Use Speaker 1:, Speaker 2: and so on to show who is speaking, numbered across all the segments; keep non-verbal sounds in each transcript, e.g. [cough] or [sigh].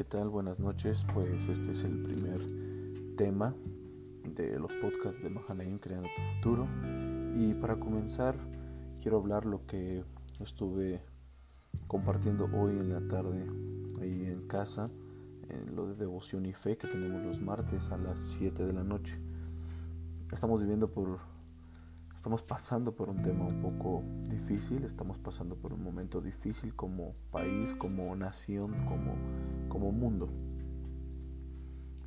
Speaker 1: ¿qué tal? Buenas noches. Pues este es el primer tema de los podcasts de Mahanaim Creando tu Futuro. Y para comenzar, quiero hablar lo que estuve compartiendo hoy en la tarde ahí en casa, en lo de devoción y fe que tenemos los martes a las 7 de la noche. Estamos viviendo por Estamos pasando por un tema un poco difícil, estamos pasando por un momento difícil como país, como nación, como, como mundo.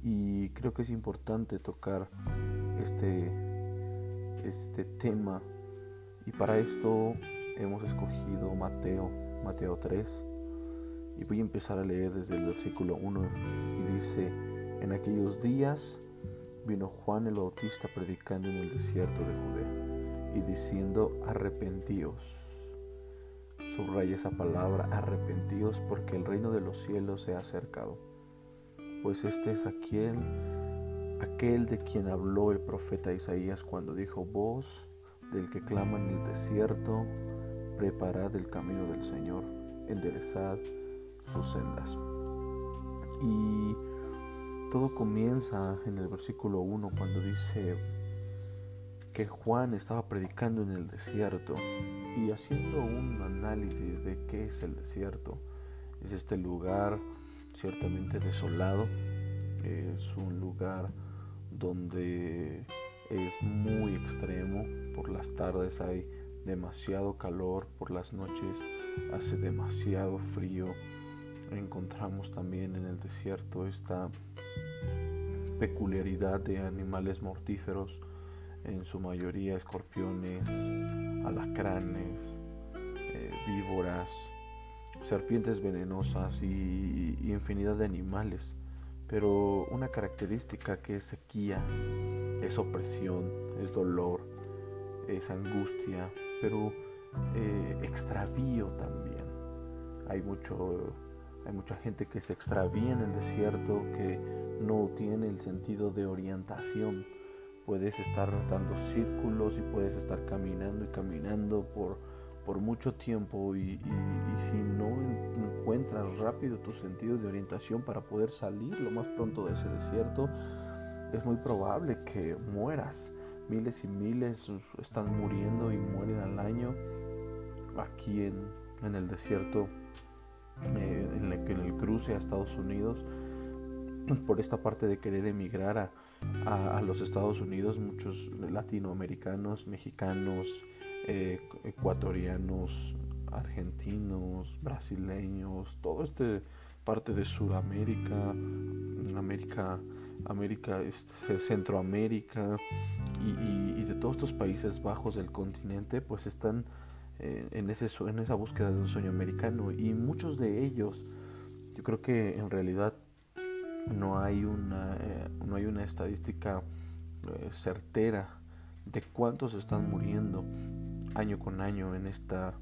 Speaker 1: Y creo que es importante tocar este, este tema. Y para esto hemos escogido Mateo, Mateo 3. Y voy a empezar a leer desde el versículo 1. Y dice, en aquellos días vino Juan el Bautista predicando en el desierto de Judea y diciendo arrepentíos. Subraya esa palabra, arrepentíos, porque el reino de los cielos se ha acercado. Pues este es aquel, aquel de quien habló el profeta Isaías cuando dijo, voz del que clama en el desierto, preparad el camino del Señor, enderezad sus sendas. Y todo comienza en el versículo 1 cuando dice, que Juan estaba predicando en el desierto y haciendo un análisis de qué es el desierto. Es este lugar ciertamente desolado, es un lugar donde es muy extremo, por las tardes hay demasiado calor, por las noches hace demasiado frío. Encontramos también en el desierto esta peculiaridad de animales mortíferos en su mayoría escorpiones, alacranes, eh, víboras, serpientes venenosas y, infinidad de animales. Pero una característica que es sequía, es opresión, es dolor, es angustia, pero eh, extravío también. Hay mucho hay mucha gente que se extravía en el desierto, que no tiene el sentido de orientación puedes estar dando círculos y puedes estar caminando y caminando por, por mucho tiempo y, si no encuentras rápido tu sentido de orientación para poder salir lo más pronto de ese desierto, es muy probable que mueras. Miles y miles están muriendo y mueren al año aquí en, en el desierto, eh, en, el, en el cruce a Estados Unidos por esta parte de querer emigrar a, a, los Estados Unidos, muchos latinoamericanos, mexicanos, eh, ecuatorianos, argentinos, brasileños, todo este parte de Sudamérica, América, América, este, Centroamérica y, de todos estos países bajos del continente, pues están eh, en, ese, en esa búsqueda de un sueño americano. Y muchos de ellos, yo creo que en realidad no hay una, eh, no hay una estadística eh, certera de cuántos están muriendo año con año en esta,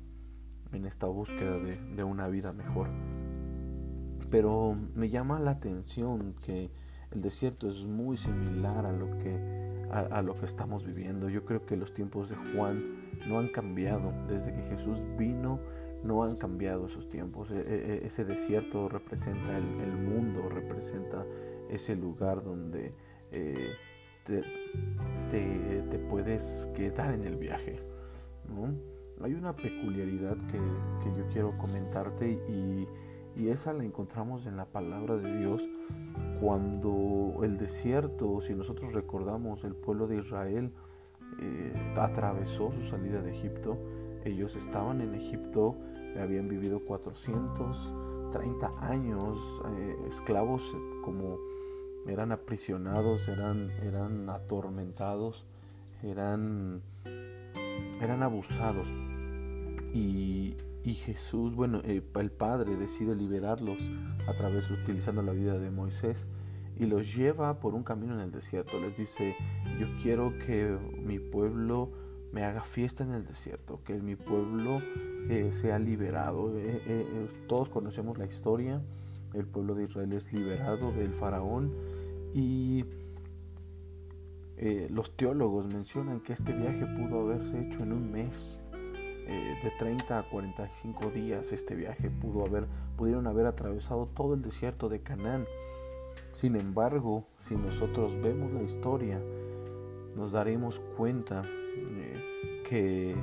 Speaker 1: en esta búsqueda de, una vida mejor. Pero me llama la atención que el desierto es muy similar a lo que, a lo que estamos viviendo. Yo creo que los tiempos de Juan no han cambiado desde que Jesús vino no han cambiado esos tiempos. E, e, e, ese desierto representa el, mundo, representa ese lugar donde eh, te, puedes quedar en el viaje. Hay una peculiaridad que, yo quiero comentarte y, esa la encontramos en la palabra de Dios cuando el desierto, si nosotros recordamos, el pueblo de Israel eh, atravesó su salida de Egipto, ellos estaban en Egipto habían vivido 430 años eh, esclavos como eran aprisionados, eran, eran atormentados, eran, eran abusados. Y, Jesús, bueno, eh, el Padre decide liberarlos a través, utilizando la vida de Moisés, y los lleva por un camino en el desierto. Les dice, yo quiero que mi pueblo me haga fiesta en el desierto, que mi pueblo eh, sea liberado. Eh, eh, todos conocemos la historia, el pueblo de Israel es liberado del faraón y los teólogos mencionan que este viaje pudo haberse hecho en un mes. eh, de 30 a 45 días este viaje. Pudo haber, pudieron haber atravesado todo el desierto de Canaán. Sin embargo, si nosotros vemos la historia, nos daremos cuenta eh, que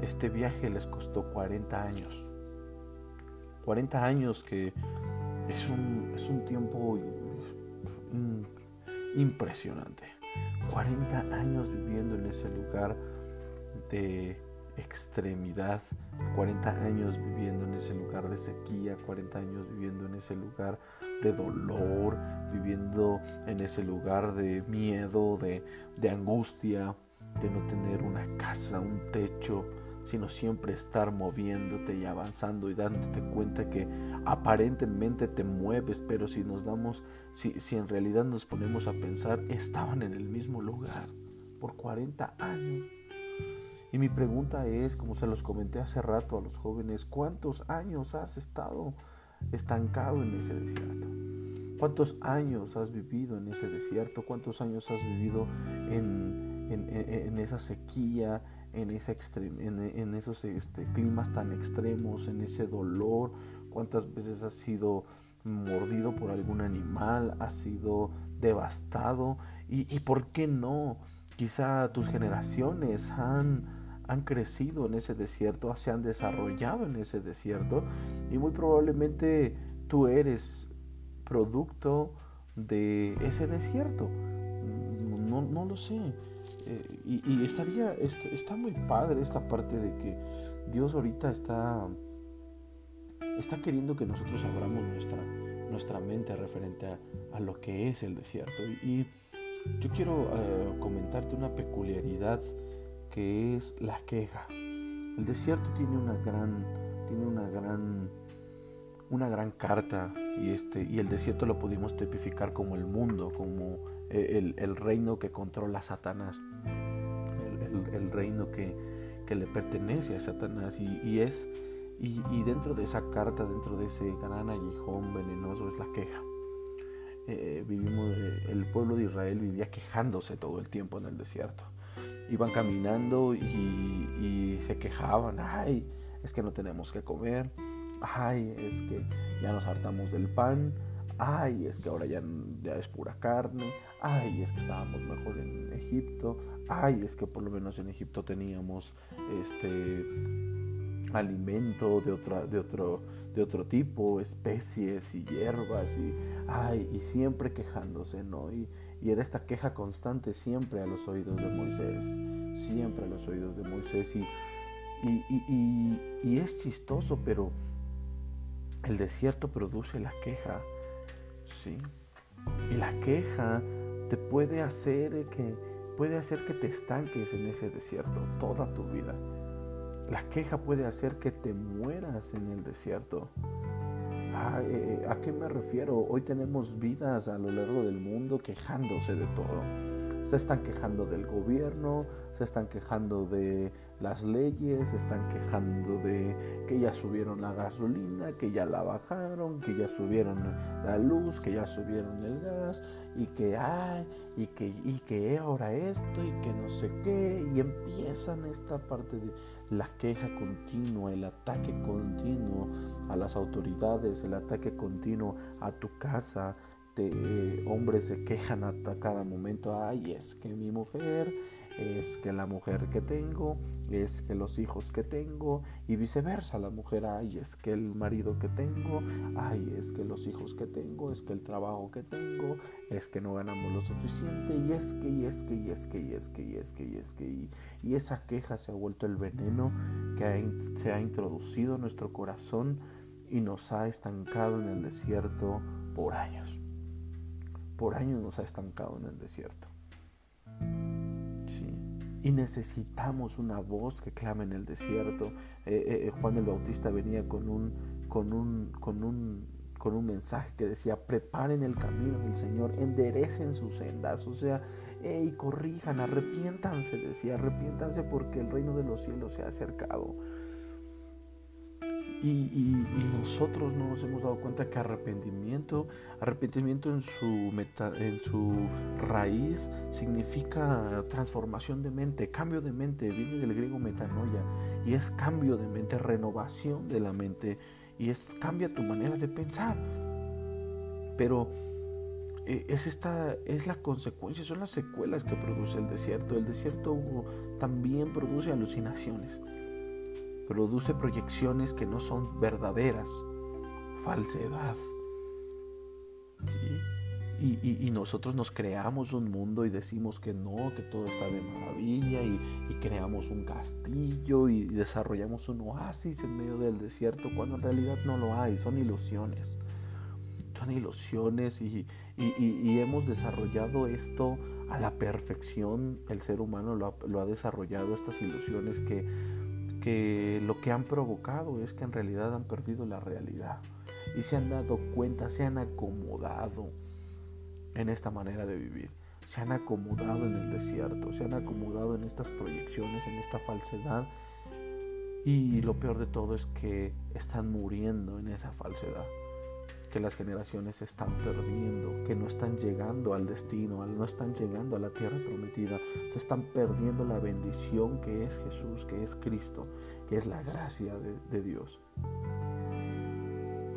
Speaker 1: este viaje les costó 40 años. 40 años que es un, es un tiempo impresionante. 40 años viviendo en ese lugar de extremidad, 40 años viviendo en ese lugar de sequía, 40 años viviendo en ese lugar de dolor, viviendo en ese lugar de miedo, de, de angustia, de no tener una casa, un techo, sino siempre estar moviéndote y avanzando y dándote cuenta que aparentemente te mueves, pero si nos damos, si, si en realidad nos ponemos a pensar, estaban en el mismo lugar por 40 años. Y mi pregunta es, como se los comenté hace rato a los jóvenes, ¿cuántos años has estado estancado en ese desierto? ¿Cuántos años has vivido en ese desierto? ¿Cuántos años has vivido en, en, esa sequía, en, esa en, esos este, climas tan extremos, en ese dolor? ¿Cuántas veces has sido mordido por algún animal? ¿Has sido devastado? ¿Y, y por qué no? Quizá tus generaciones han han crecido en ese desierto, se han desarrollado en ese desierto y muy probablemente tú eres producto de ese desierto. No, no lo sé. Eh, y, estaría, está, muy padre esta parte de que Dios ahorita está, está queriendo que nosotros abramos nuestra, nuestra mente referente a, lo que es el desierto. Y, yo quiero eh, comentarte una peculiaridad que es la queja. El desierto tiene una gran, tiene una gran, una gran carta y este y el desierto lo pudimos tipificar como el mundo, como el, reino que controla Satanás, el, reino que, le pertenece a Satanás. Y, y es y, y, dentro de esa carta, dentro de ese gran aguijón venenoso es la queja. Eh, eh, el pueblo de Israel vivía quejándose todo el tiempo en el desierto. Iban caminando y, se quejaban, ay, es que no tenemos que comer, ay, es que ya nos hartamos del pan, ay, es que ahora ya, ya es pura carne, ay, es que estábamos mejor en Egipto, ay, es que por lo menos en Egipto teníamos este alimento de otra, de otro, de otro tipo, especies y hierbas y, ay, y siempre quejándose, ¿no? Y, y era esta queja constante siempre a los oídos de Moisés, siempre a los oídos de Moisés. Y, y, es chistoso, pero el desierto produce la queja, ¿sí? Y la queja te puede hacer que, puede hacer que te estanques en ese desierto toda tu vida. La queja puede hacer que te mueras en el desierto. Ah, eh, eh, ¿A qué me refiero? Hoy tenemos vidas a lo largo del mundo quejándose de todo. Se están quejando del gobierno, se están quejando de las leyes, están quejando de que ya subieron la gasolina, que ya la bajaron, que ya subieron la luz, que ya subieron el gas y que hay y que y que ahora esto y que no sé qué y empiezan esta parte de la queja continua, el ataque continuo a las autoridades, el ataque continuo a tu casa. De, hombres se quejan a cada momento, ay, es que mi mujer es que la mujer que tengo, es que los hijos que tengo y viceversa, la mujer, ay, es que el marido que tengo, ay, es que los hijos que tengo, es que el trabajo que tengo, es que no ganamos lo suficiente y es que, y es que, y es que, y es que, y es que, y es que, y, y esa queja se ha vuelto el veneno que se ha introducido en nuestro corazón y nos ha estancado en el desierto por años. Por años nos ha estancado en el desierto. Y necesitamos una voz que clame en el desierto. Eh, eh, eh, Juan el Bautista venía con un, con un, con un, con un mensaje que decía, preparen el camino del Señor, enderecen sus sendas, o sea, y corrijan, arrepiéntanse, decía, arrepiéntanse porque el reino de los cielos se ha acercado. Y, nosotros no nos hemos dado cuenta que arrepentimiento, arrepentimiento en su, en su raíz significa transformación de mente, cambio de mente, viene del griego metanoia y es cambio de mente, renovación de la mente y es cambia tu manera de pensar. Pero eh, es esta es la consecuencia, son las secuelas que produce el desierto. El desierto también produce alucinaciones produce proyecciones que no son verdaderas, falsedad. Y, nosotros nos creamos un mundo y decimos que no, que todo está de maravilla y, creamos un castillo y desarrollamos un oasis en medio del desierto cuando en realidad no lo hay, son ilusiones. Son ilusiones y, hemos desarrollado esto a la perfección. El ser humano lo ha desarrollado, estas ilusiones que que lo que han provocado es que en realidad han perdido la realidad y se han dado cuenta, se han acomodado en esta manera de vivir, se han acomodado en el desierto, se han acomodado en estas proyecciones, en esta falsedad. Y lo peor de todo es que están muriendo en esa falsedad que las generaciones se están perdiendo, que no están llegando al destino, no están llegando a la tierra prometida, se están perdiendo la bendición que es Jesús, que es Cristo, que es la gracia de, Dios.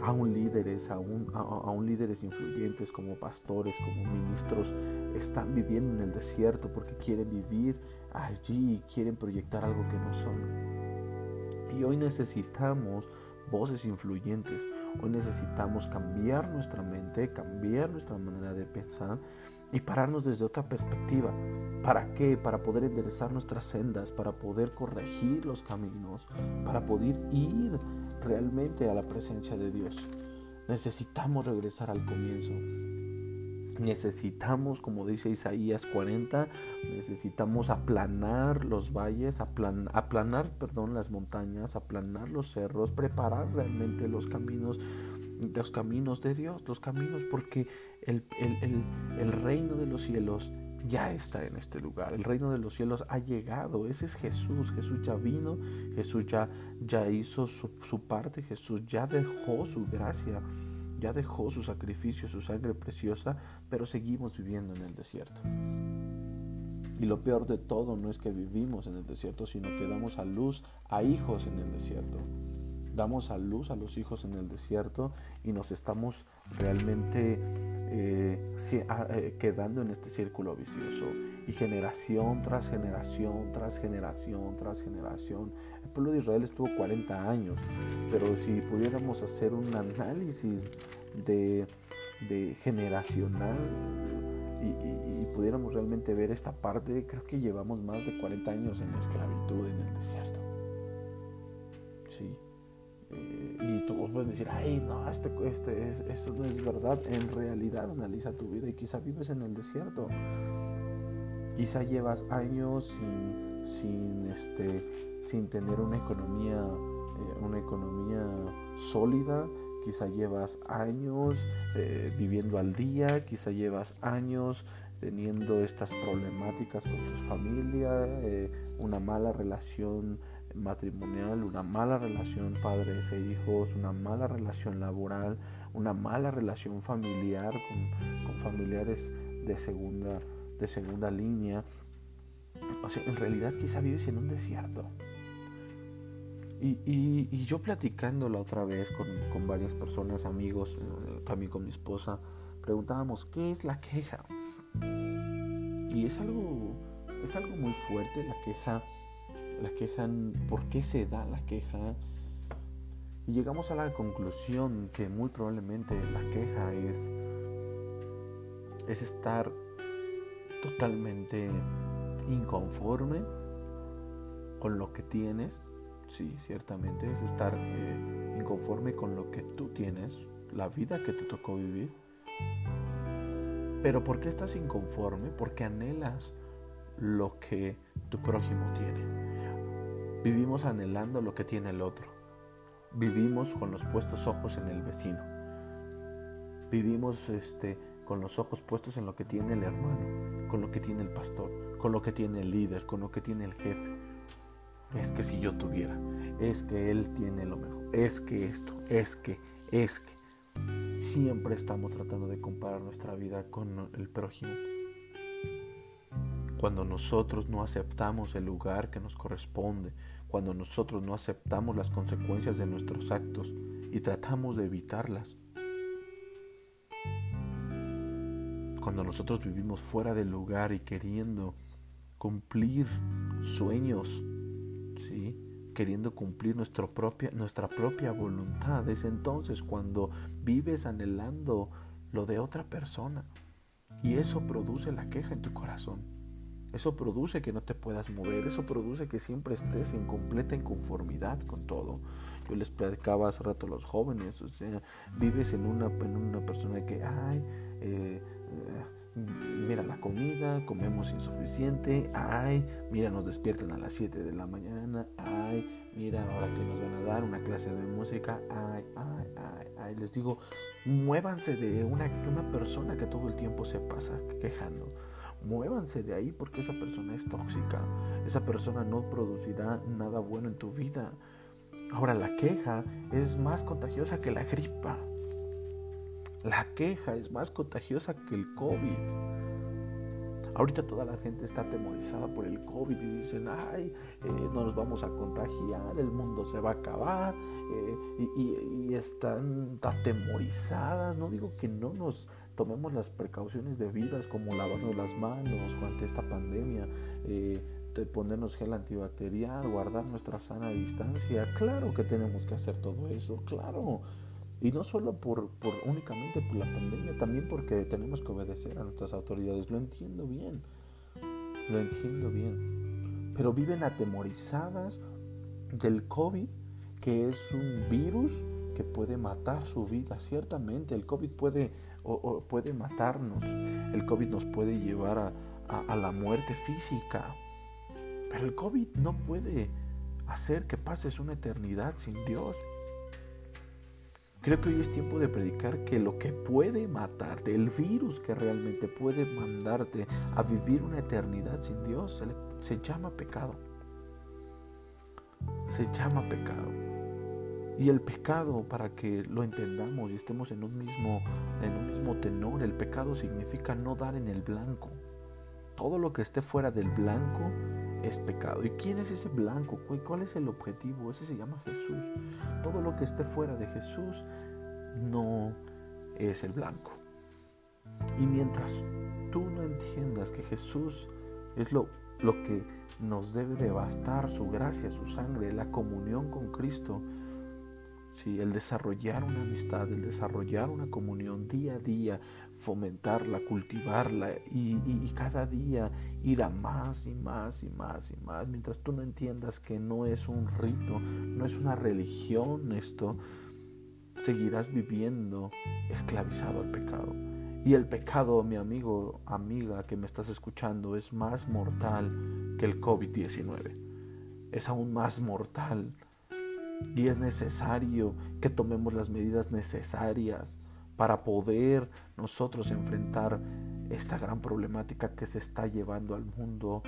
Speaker 1: Aún líderes, aún, aún líderes influyentes como pastores, como ministros, están viviendo en el desierto porque quieren vivir allí y quieren proyectar algo que no son. Y hoy necesitamos voces influyentes. Hoy necesitamos cambiar nuestra mente, cambiar nuestra manera de pensar y pararnos desde otra perspectiva. ¿Para qué? Para poder enderezar nuestras sendas, para poder corregir los caminos, para poder ir realmente a la presencia de Dios. Necesitamos regresar al comienzo. Necesitamos, como dice Isaías 40, necesitamos aplanar los valles, aplanar perdón, las montañas, aplanar los cerros, preparar realmente los caminos, los caminos de Dios, los caminos, porque el, el reino de los cielos ya está en este lugar. El reino de los cielos ha llegado. Ese es Jesús. Jesús ya vino. Jesús ya, ya hizo su, su parte. Jesús ya dejó su gracia ya dejó su sacrificio, su sangre preciosa, pero seguimos viviendo en el desierto. Y lo peor de todo no es que vivimos en el desierto, sino que damos a luz a hijos en el desierto damos a luz a los hijos en el desierto y nos estamos realmente eh, eh, quedando en este círculo vicioso. Y generación tras generación, tras generación, tras generación. El pueblo de Israel estuvo 40 años, pero si pudiéramos hacer un análisis de, generacional y, pudiéramos realmente ver esta parte, creo que llevamos más de 40 años en la esclavitud en el desierto. Sí. Eh, y tú puedes decir, ay, no, este, este, esto no es verdad. En realidad analiza tu vida y quizá vives en el desierto. Quizá llevas años sin, sin, este, sin tener una economía, eh, una economía sólida. Quizá llevas años eh, viviendo al día, quizá llevas años teniendo estas problemáticas con tu familia, una mala relación matrimonial, una mala relación padres e hijos, una mala relación laboral, una mala relación familiar con, familiares de segunda, de segunda línea. O sea, en realidad quizá vives en un desierto. Y, yo platicando la otra vez con, varias personas, amigos, eh, también con mi esposa, preguntábamos, ¿qué es la queja? Y es algo, es algo muy fuerte, la queja la queja, por qué se da la queja. Y llegamos a la conclusión que muy probablemente la queja es, es estar totalmente inconforme con lo que tienes. Sí, ciertamente es estar eh, inconforme con lo que tú tienes, la vida que te tocó vivir. Pero ¿por qué estás inconforme? Porque anhelas lo que tu prójimo tiene. Vivimos anhelando lo que tiene el otro. Vivimos con los puestos ojos en el vecino. Vivimos este, con los ojos puestos en lo que tiene el hermano, con lo que tiene el pastor, con lo que tiene el líder, con lo que tiene el jefe. es que si yo tuviera, es que él tiene lo mejor, es que esto, es que, es que. Siempre estamos tratando de comparar nuestra vida con el prójimo. Cuando nosotros no aceptamos el lugar que nos corresponde, cuando nosotros no aceptamos las consecuencias de nuestros actos y tratamos de evitarlas. Cuando nosotros vivimos fuera del lugar y queriendo cumplir sueños, ¿sí? queriendo cumplir nuestra propia, nuestra propia voluntad. Es entonces cuando vives anhelando lo de otra persona. Y eso produce la queja en tu corazón. Eso produce que no te puedas mover. Eso produce que siempre estés en completa inconformidad con todo. Yo les platicaba hace rato a los jóvenes. O sea, vives en una, persona que, ay, eh, mira la comida, comemos insuficiente, ay, mira nos despiertan a las 7 de la mañana, ay, mira ahora que nos van a dar una clase de música, ay, ay, ay, ay, les digo, muévanse de una, una persona que todo el tiempo se pasa quejando. Muévanse de ahí porque esa persona es tóxica. Esa persona no producirá nada bueno en tu vida. Ahora la queja es más contagiosa que la gripa. La queja es más contagiosa que el COVID. Ahorita toda la gente está atemorizada por el COVID y dicen, ay, eh, no nos vamos a contagiar, el mundo se va a acabar, eh, y, están atemorizadas. No digo que no nos tomemos las precauciones debidas como lavarnos las manos ante esta pandemia, eh, ponernos gel antibacterial, guardar nuestra sana distancia. Claro que tenemos que hacer todo eso, claro. Y no solo por, por, únicamente por la pandemia, también porque tenemos que obedecer a nuestras autoridades. Lo entiendo bien, lo entiendo bien. Pero viven atemorizadas del COVID, que es un virus que puede matar su vida. Ciertamente el COVID puede, o, puede matarnos, el COVID nos puede llevar a, a la muerte física. El COVID no puede hacer que pases una eternidad sin Dios. Creo que hoy es tiempo de predicar que lo que puede matarte, el virus que realmente puede mandarte a vivir una eternidad sin Dios, se, llama pecado. Se llama pecado. Y el pecado, para que lo entendamos y estemos en un mismo, en un mismo tenor, el pecado significa no dar en el blanco. Todo lo que esté fuera del blanco es pecado. ¿Y quién es ese blanco? ¿Cuál es el objetivo? Ese se llama Jesús. Todo lo que esté fuera de Jesús no es el blanco. Y mientras tú no entiendas que Jesús es lo, lo que nos debe de bastar, su gracia, su sangre, la comunión con Cristo, Sí, el desarrollar una amistad, el desarrollar una comunión día a día, fomentarla, cultivarla y, y, cada día ir a más y más y más y más. Mientras tú no entiendas que no es un rito, no es una religión esto, seguirás viviendo esclavizado al pecado. Y el pecado, mi amigo, amiga que me estás escuchando, es más mortal que el COVID-19. Es aún más mortal y es necesario que tomemos las medidas necesarias para poder nosotros enfrentar esta gran problemática que se está llevando al mundo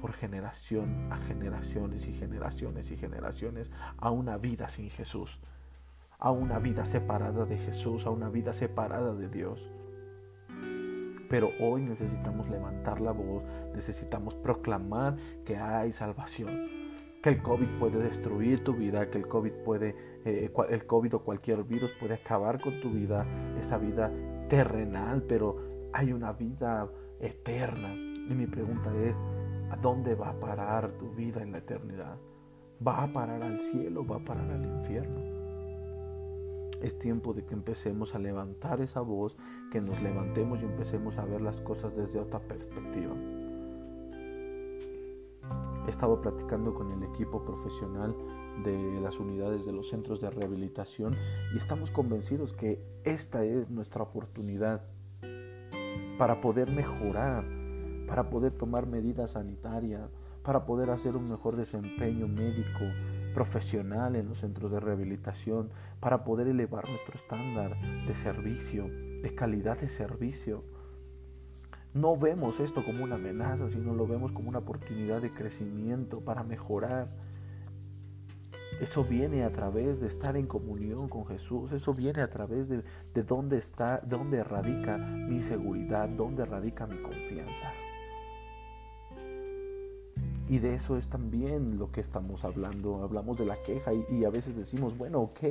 Speaker 1: por generación a generaciones y generaciones y generaciones a una vida sin Jesús, a una vida separada de Jesús, a una vida separada de Dios. Pero hoy necesitamos levantar la voz, necesitamos proclamar que hay salvación que el COVID puede destruir tu vida, que el COVID puede, eh, el COVID o cualquier virus puede acabar con tu vida, esa vida terrenal, pero hay una vida eterna. Y mi pregunta es, ¿a dónde va a parar tu vida en la eternidad? ¿Va a parar al cielo? ¿Va a parar al infierno? Es tiempo de que empecemos a levantar esa voz, que nos levantemos y empecemos a ver las cosas desde otra perspectiva. He estado platicando con el equipo profesional de las unidades de los centros de rehabilitación y estamos convencidos que esta es nuestra oportunidad para poder mejorar, para poder tomar medidas sanitarias, para poder hacer un mejor desempeño médico, profesional en los centros de rehabilitación, para poder elevar nuestro estándar de servicio, de calidad de servicio no vemos esto como una amenaza, sino lo vemos como una oportunidad de crecimiento para mejorar. Eso viene a través de estar en comunión con Jesús. Eso viene a través de, de dónde está, dónde radica mi seguridad, dónde radica mi confianza. Y de eso es también lo que estamos hablando. Hablamos de la queja y, a veces decimos, bueno, ok,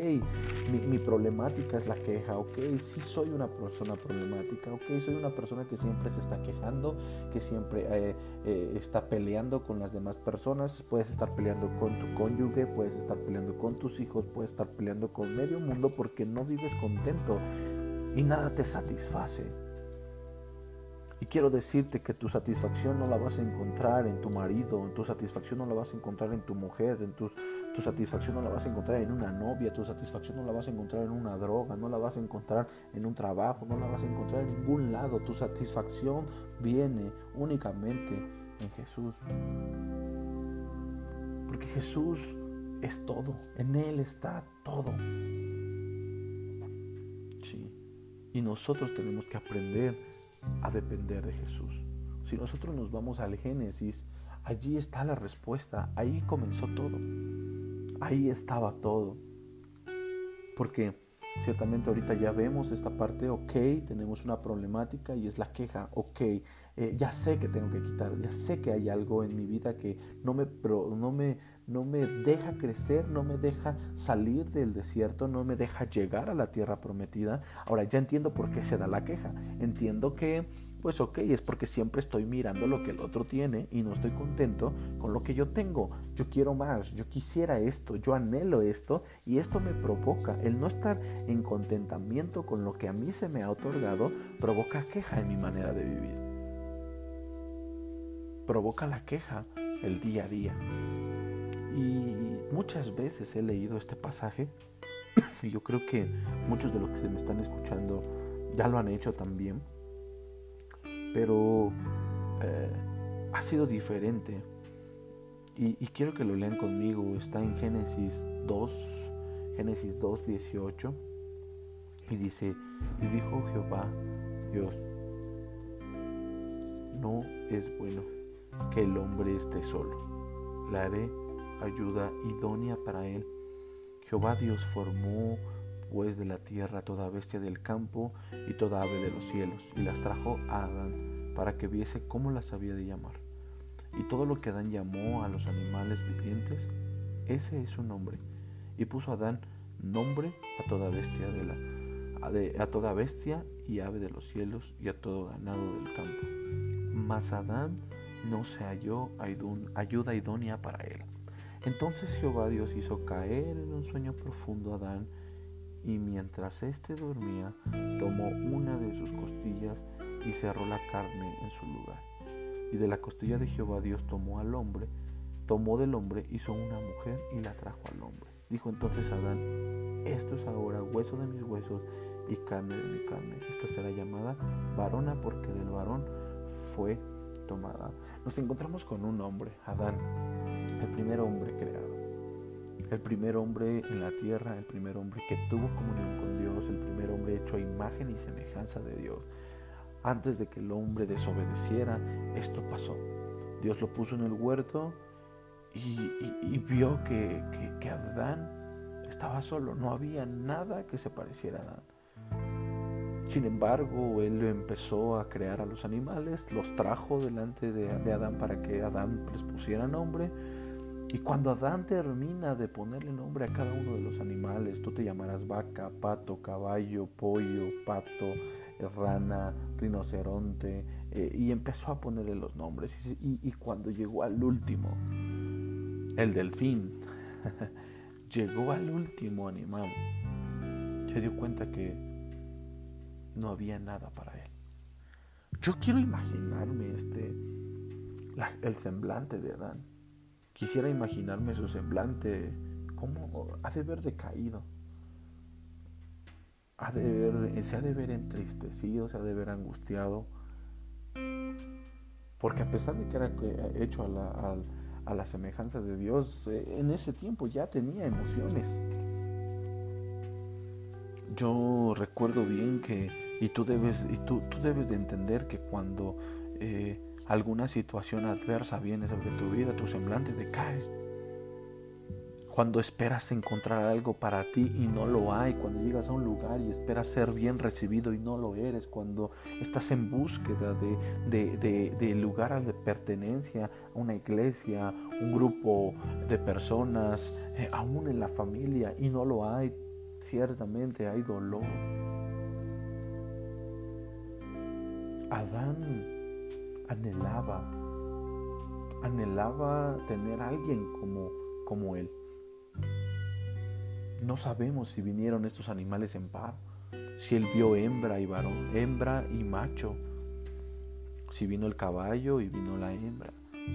Speaker 1: mi, problemática es la queja, ok, sí soy una persona problemática, ok, soy una persona que siempre se está quejando, que siempre eh, eh, está peleando con las demás personas. Puedes estar peleando con tu cónyuge, puedes estar peleando con tus hijos, puedes estar peleando con medio mundo porque no vives contento y nada te satisface. Y quiero decirte que tu satisfacción no la vas a encontrar en tu marido, tu satisfacción no la vas a encontrar en tu mujer, en tu, tu satisfacción no la vas a encontrar en una novia, tu satisfacción no la vas a encontrar en una droga, no la vas a encontrar en un trabajo, no la vas a encontrar en ningún lado. Tu satisfacción viene únicamente en Jesús. Porque Jesús es todo, en Él está todo. Sí. Y nosotros tenemos que aprender a depender de Jesús. Si nosotros nos vamos al Génesis, allí está la respuesta, ahí comenzó todo, ahí estaba todo. Porque ciertamente ahorita ya vemos esta parte, ok, tenemos una problemática y es la queja, ok, eh, ya sé que tengo que quitar, ya sé que hay algo en mi vida que no me, no, me, no me deja crecer, no me deja salir del desierto, no me deja llegar a la tierra prometida. Ahora ya entiendo por qué se da la queja. Entiendo que, pues ok, es porque siempre estoy mirando lo que el otro tiene y no estoy contento con lo que yo tengo. Yo quiero más, yo quisiera esto, yo anhelo esto y esto me provoca. El no estar en contentamiento con lo que a mí se me ha otorgado provoca queja en mi manera de vivir. Provoca la queja el día a día. Y muchas veces he leído este pasaje y yo creo que muchos de los que me están escuchando ya lo han hecho también, pero eh, ha sido diferente. Y, quiero que lo lean conmigo, está en Génesis 2, Génesis 2, 18, y dice, y dijo Jehová, Dios, no es bueno que el hombre esté solo. Le haré ayuda idónea para él. Jehová Dios formó pues de la tierra toda bestia del campo y toda ave de los cielos, y las trajo a Adán para que viese cómo las había de llamar. Y todo lo que Adán llamó a los animales vivientes, ese es su nombre. Y puso Adán nombre a toda bestia de la a, toda bestia y ave de los cielos y a todo ganado del campo. Mas Adán no se halló ayuda idónea para él. Entonces Jehová Dios hizo caer en un sueño profundo a Adán, y mientras éste dormía, tomó una de sus costillas y cerró la carne en su lugar. Y de la costilla de Jehová Dios tomó al hombre, tomó del hombre, hizo una mujer y la trajo al hombre. Dijo entonces Adán, esto es ahora hueso de mis huesos y carne de mi carne. Esta será llamada varona porque del varón fue tomada, nos encontramos con un hombre, Adán, el primer hombre creado, el primer hombre en la tierra, el primer hombre que tuvo comunión con Dios, el primer hombre hecho a imagen y semejanza de Dios. Antes de que el hombre desobedeciera, esto pasó. Dios lo puso en el huerto y, vio que, que Adán estaba solo, no había nada que se pareciera a Adán. Sin embargo, él empezó a crear a los animales, los trajo delante de, Adán para que Adán les pusiera nombre. Y cuando Adán termina de ponerle nombre a cada uno de los animales, tú te llamarás vaca, pato, caballo, pollo, pato, rana, rinoceronte, eh, y empezó a ponerle los nombres. Y, y cuando llegó al último, el delfín, [laughs] llegó al último animal, se dio cuenta que no había nada para él. Yo quiero imaginarme este, el semblante de Adán. Quisiera imaginarme su semblante, cómo ha de ver decaído. Ha de ver, se ha de ver entristecido, se ha de ver angustiado. Porque a pesar de que era hecho a la, a la semejanza de Dios, eh, en ese tiempo ya tenía emociones yo recuerdo bien que, y tú debes, y tú, tú debes de entender que cuando eh, alguna situación adversa viene sobre tu vida, tu semblante decae. cuando esperas encontrar algo para ti y no lo hay, cuando llegas a un lugar y esperas ser bien recibido y no lo eres, cuando estás en búsqueda de, lugar de pertenencia a una iglesia, un grupo de personas, eh, aún en la familia y no lo hay, ciertamente hay dolor. Adán anhelaba, anhelaba tener a alguien como, como él. No sabemos si vinieron estos animales en par, si él vio hembra y varón, hembra y macho, si vino el caballo y vino la hembra,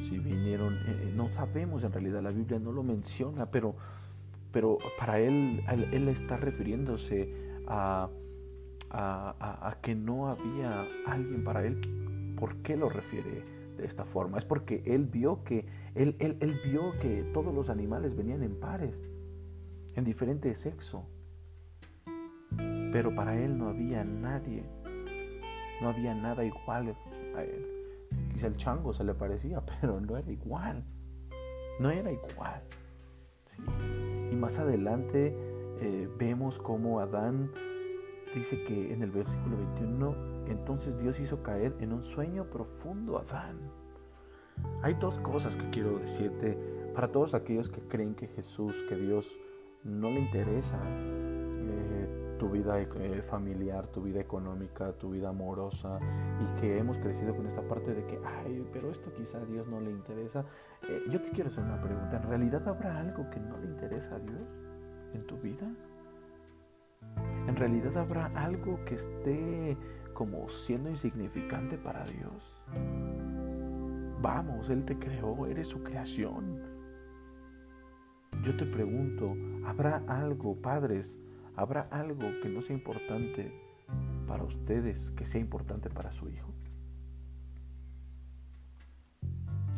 Speaker 1: si vinieron, eh, eh, no sabemos en realidad, la Biblia no lo menciona, pero, pero para él, él está refiriéndose a, a, que no había alguien para él. ¿Por qué lo refiere de esta forma? Es porque él vio que, él, él, él vio que todos los animales venían en pares en diferente sexo. Pero para él no había nadie, no había nada igual a él. Quizá el chango se le parecía, [laughs] pero no era igual. No era igual. Y más adelante eh, vemos cómo Adán dice que en el versículo 21, entonces Dios hizo caer en un sueño profundo a Adán. Hay dos cosas que quiero decirte para todos aquellos que creen que Jesús, que Dios no le interesa eh, tu vida eh, familiar, tu vida económica, tu vida amorosa y que hemos crecido con esta parte de que, ay, pero esto quizá a Dios no le interesa. Eh, yo te quiero hacer una pregunta, ¿en realidad habrá algo que no le interesa a Dios en tu vida? ¿En realidad habrá algo que esté como siendo insignificante para Dios? Vamos, Él te creó, eres su creación. Yo te pregunto, ¿habrá algo, padres, habrá algo que no sea importante para ustedes, que sea importante para su hijo?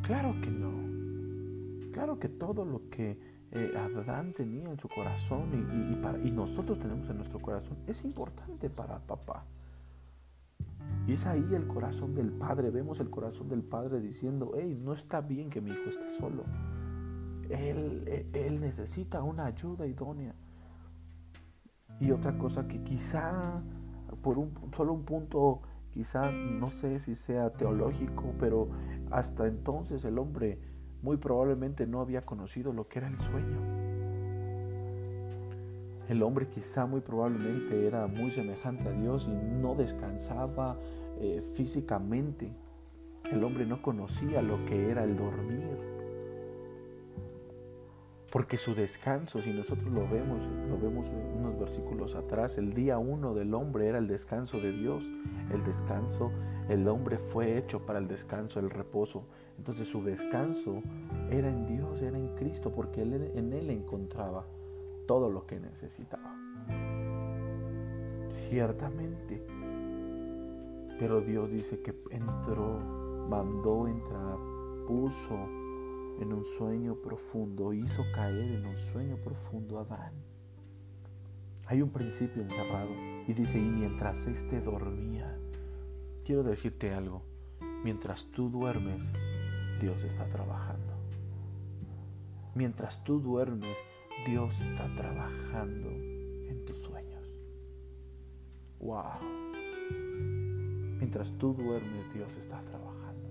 Speaker 1: Claro que no. Claro que todo lo que eh, Adán tenía en su corazón y, y, nosotros tenemos en nuestro corazón es importante para papá. Y es ahí el corazón del padre. Vemos el corazón del padre diciendo, hey, no está bien que mi hijo esté solo. Él, necesita una ayuda idónea. Y otra cosa que quizá, por un, solo un punto, quizá no sé si sea teológico, pero hasta entonces el hombre muy probablemente no había conocido lo que era el sueño. El hombre quizá muy probablemente era muy semejante a Dios y no descansaba eh, físicamente. El hombre no conocía lo que era el dormir. Porque su descanso, si nosotros lo vemos, lo vemos unos versículos atrás, el día uno del hombre era el descanso de Dios. El descanso, el hombre fue hecho para el descanso, el reposo. Entonces su descanso era en Dios, era en Cristo, porque él, en Él encontraba todo lo que necesitaba. Ciertamente. Pero Dios dice que entró, mandó entrar, puso en un sueño profundo, hizo caer en un sueño profundo a Adán. Hay un principio encerrado y dice, y mientras éste dormía, quiero decirte algo, mientras tú duermes, Dios está trabajando. Mientras tú duermes, Dios está trabajando en tus sueños. Wow. Mientras tú duermes, Dios está trabajando.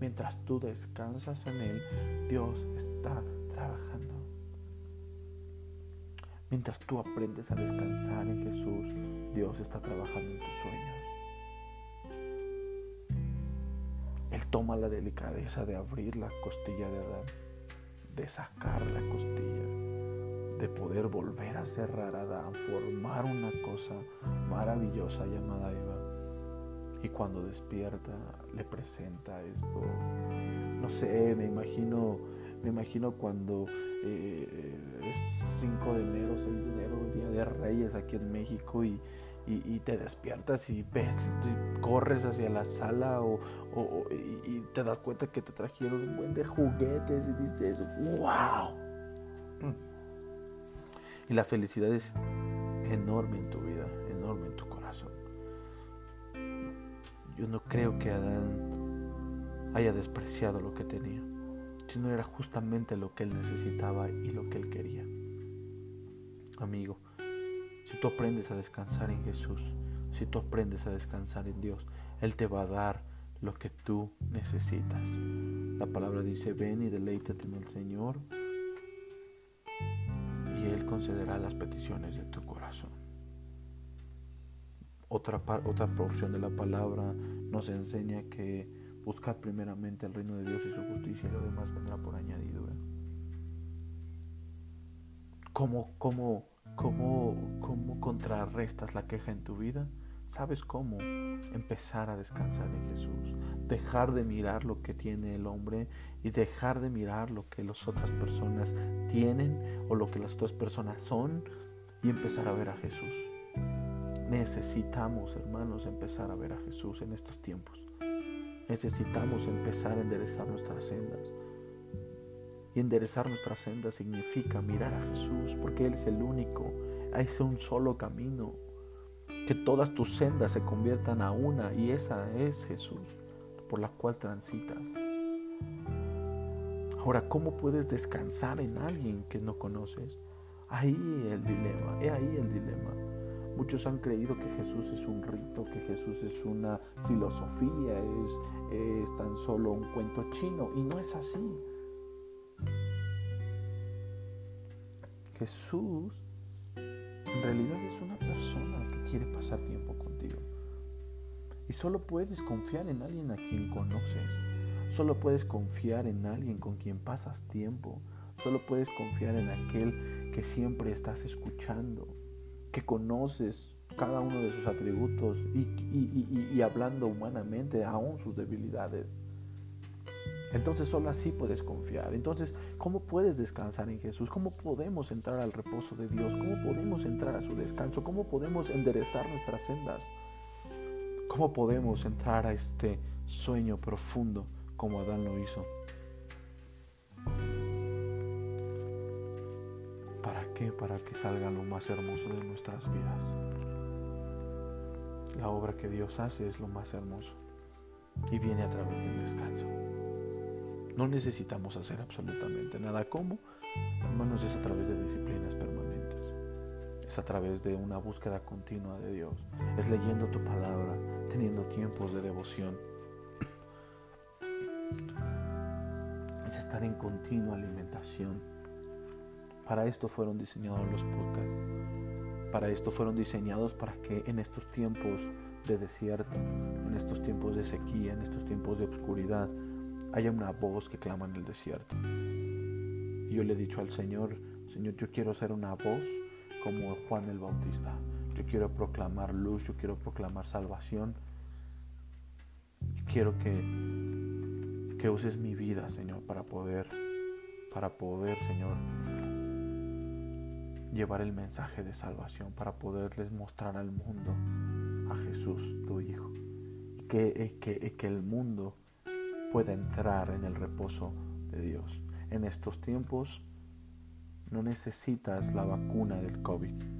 Speaker 1: Mientras tú descansas en Él, Dios está trabajando. Mientras tú aprendes a descansar en Jesús, Dios está trabajando en tus sueños. Él toma la delicadeza de abrir la costilla de Adán, de sacar la costilla, de poder volver a cerrar Adán, formar una cosa maravillosa llamada Eva y cuando despierta le presenta esto. No sé, me imagino, me imagino cuando eh, es 5 de enero, 6 de enero, Día de Reyes aquí en México y, te despiertas y ves, corres hacia la sala o, y, te das cuenta que te trajeron un buen de juguetes y dices, wow. Y la felicidad es enorme en tu vida, enorme en tu corazón. Yo no creo que Adán haya despreciado lo que tenía. sino era justamente lo que él necesitaba y lo que él quería. Amigo, si tú aprendes a descansar en Jesús, si tú aprendes a descansar en Dios, Él te va a dar lo que tú necesitas. La palabra dice, ven y deleítate en el Señor concederá las peticiones de tu corazón. Otra, otra porción de la palabra nos enseña que buscad primeramente el reino de Dios y su justicia y lo demás vendrá por añadidura. ¿Cómo, cómo, cómo, cómo contrarrestas la queja en tu vida? ¿Sabes cómo? Empezar a descansar en Jesús. Dejar de mirar lo que tiene el hombre y dejar de mirar lo que las otras personas tienen o lo que las otras personas son y empezar a ver a Jesús. Necesitamos, hermanos, empezar a ver a Jesús en estos tiempos. Necesitamos empezar a enderezar nuestras sendas. Y enderezar nuestras sendas significa mirar a Jesús, porque Él es el único. Hay un solo camino. Que todas tus sendas se conviertan a una y esa es Jesús, por la cual transitas. Ahora, ¿cómo puedes descansar en alguien que no conoces? Ahí el dilema, he ahí el dilema. Muchos han creído que Jesús es un rito, que Jesús es una filosofía, es, es tan solo un cuento chino y no es así. Jesús en realidad es una persona que quiere pasar tiempo. Y solo puedes confiar en alguien a quien conoces. Solo puedes confiar en alguien con quien pasas tiempo. Solo puedes confiar en aquel que siempre estás escuchando, que conoces cada uno de sus atributos y, y hablando humanamente aún sus debilidades. Entonces solo así puedes confiar. Entonces, ¿cómo puedes descansar en Jesús? ¿Cómo podemos entrar al reposo de Dios? ¿Cómo podemos entrar a su descanso? ¿Cómo podemos enderezar nuestras sendas? ¿Cómo podemos entrar a este sueño profundo como Adán lo hizo? ¿Para qué? Para que salga lo más hermoso de nuestras vidas. La obra que Dios hace es lo más hermoso y viene a través del descanso. No necesitamos hacer absolutamente nada. ¿Cómo? Hermanos, es a través de disciplinas permanentes. Es a través de una búsqueda continua de Dios. Es leyendo tu palabra, teniendo tiempos de devoción. Es estar en continua alimentación. Para esto fueron diseñados los podcasts. Para esto fueron diseñados para que en estos tiempos de desierto, en estos tiempos de sequía, en estos tiempos de oscuridad, haya una voz que clama en el desierto. Y yo le he dicho al Señor, Señor, yo quiero ser una voz como Juan el Bautista. Yo quiero proclamar luz, yo quiero proclamar salvación. quiero que, que uses mi vida, Señor, para poder, para poder, Señor, llevar el mensaje de salvación, para poderles mostrar al mundo a Jesús, tu Hijo. Y que, que, que el mundo pueda entrar en el reposo de Dios. En estos tiempos no necesitas la vacuna del COVID.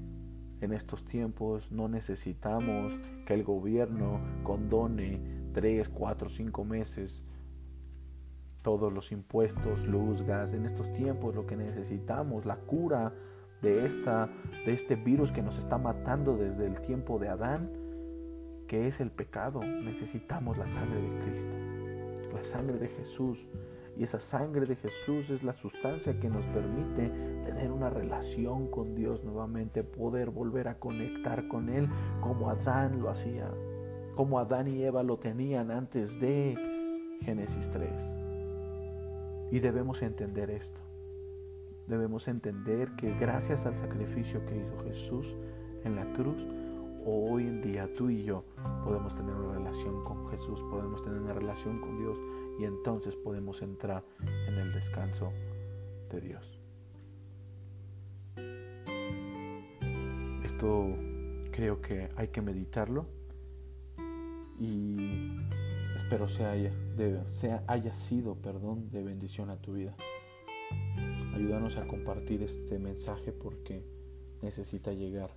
Speaker 1: En estos tiempos no necesitamos que el gobierno condone 3, 4, 5 meses todos los impuestos, luz, gas. En estos tiempos lo que necesitamos, la cura de, esta, de este virus que nos está matando desde el tiempo de Adán, que es el pecado. Necesitamos la sangre de Cristo la sangre de Jesús. Y esa sangre de Jesús es la sustancia que nos permite tener una relación con Dios nuevamente, poder volver a conectar con Él como Adán lo hacía, como Adán y Eva lo tenían antes de Génesis 3. Y debemos entender esto. Debemos entender que gracias al sacrificio que hizo Jesús en la cruz, hoy en día tú y yo podemos tener una relación con Jesús, podemos tener una relación con Dios y entonces podemos entrar en el descanso de Dios. Esto creo que hay que meditarlo y espero sea haya, sea, haya sido perdón, de bendición a tu vida. Ayúdanos a compartir este mensaje porque necesita llegar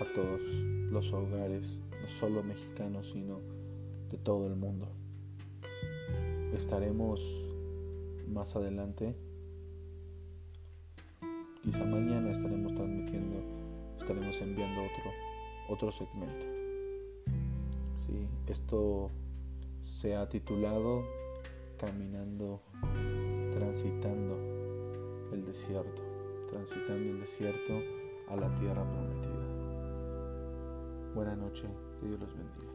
Speaker 1: a todos los hogares, no solo mexicanos, sino de todo el mundo. Estaremos más adelante, quizá mañana estaremos transmitiendo, estaremos enviando otro, otro segmento. ¿Sí? Esto se ha titulado Caminando, transitando el desierto, transitando el desierto a la tierra prometida. Buenas noches, que Dios los bendiga.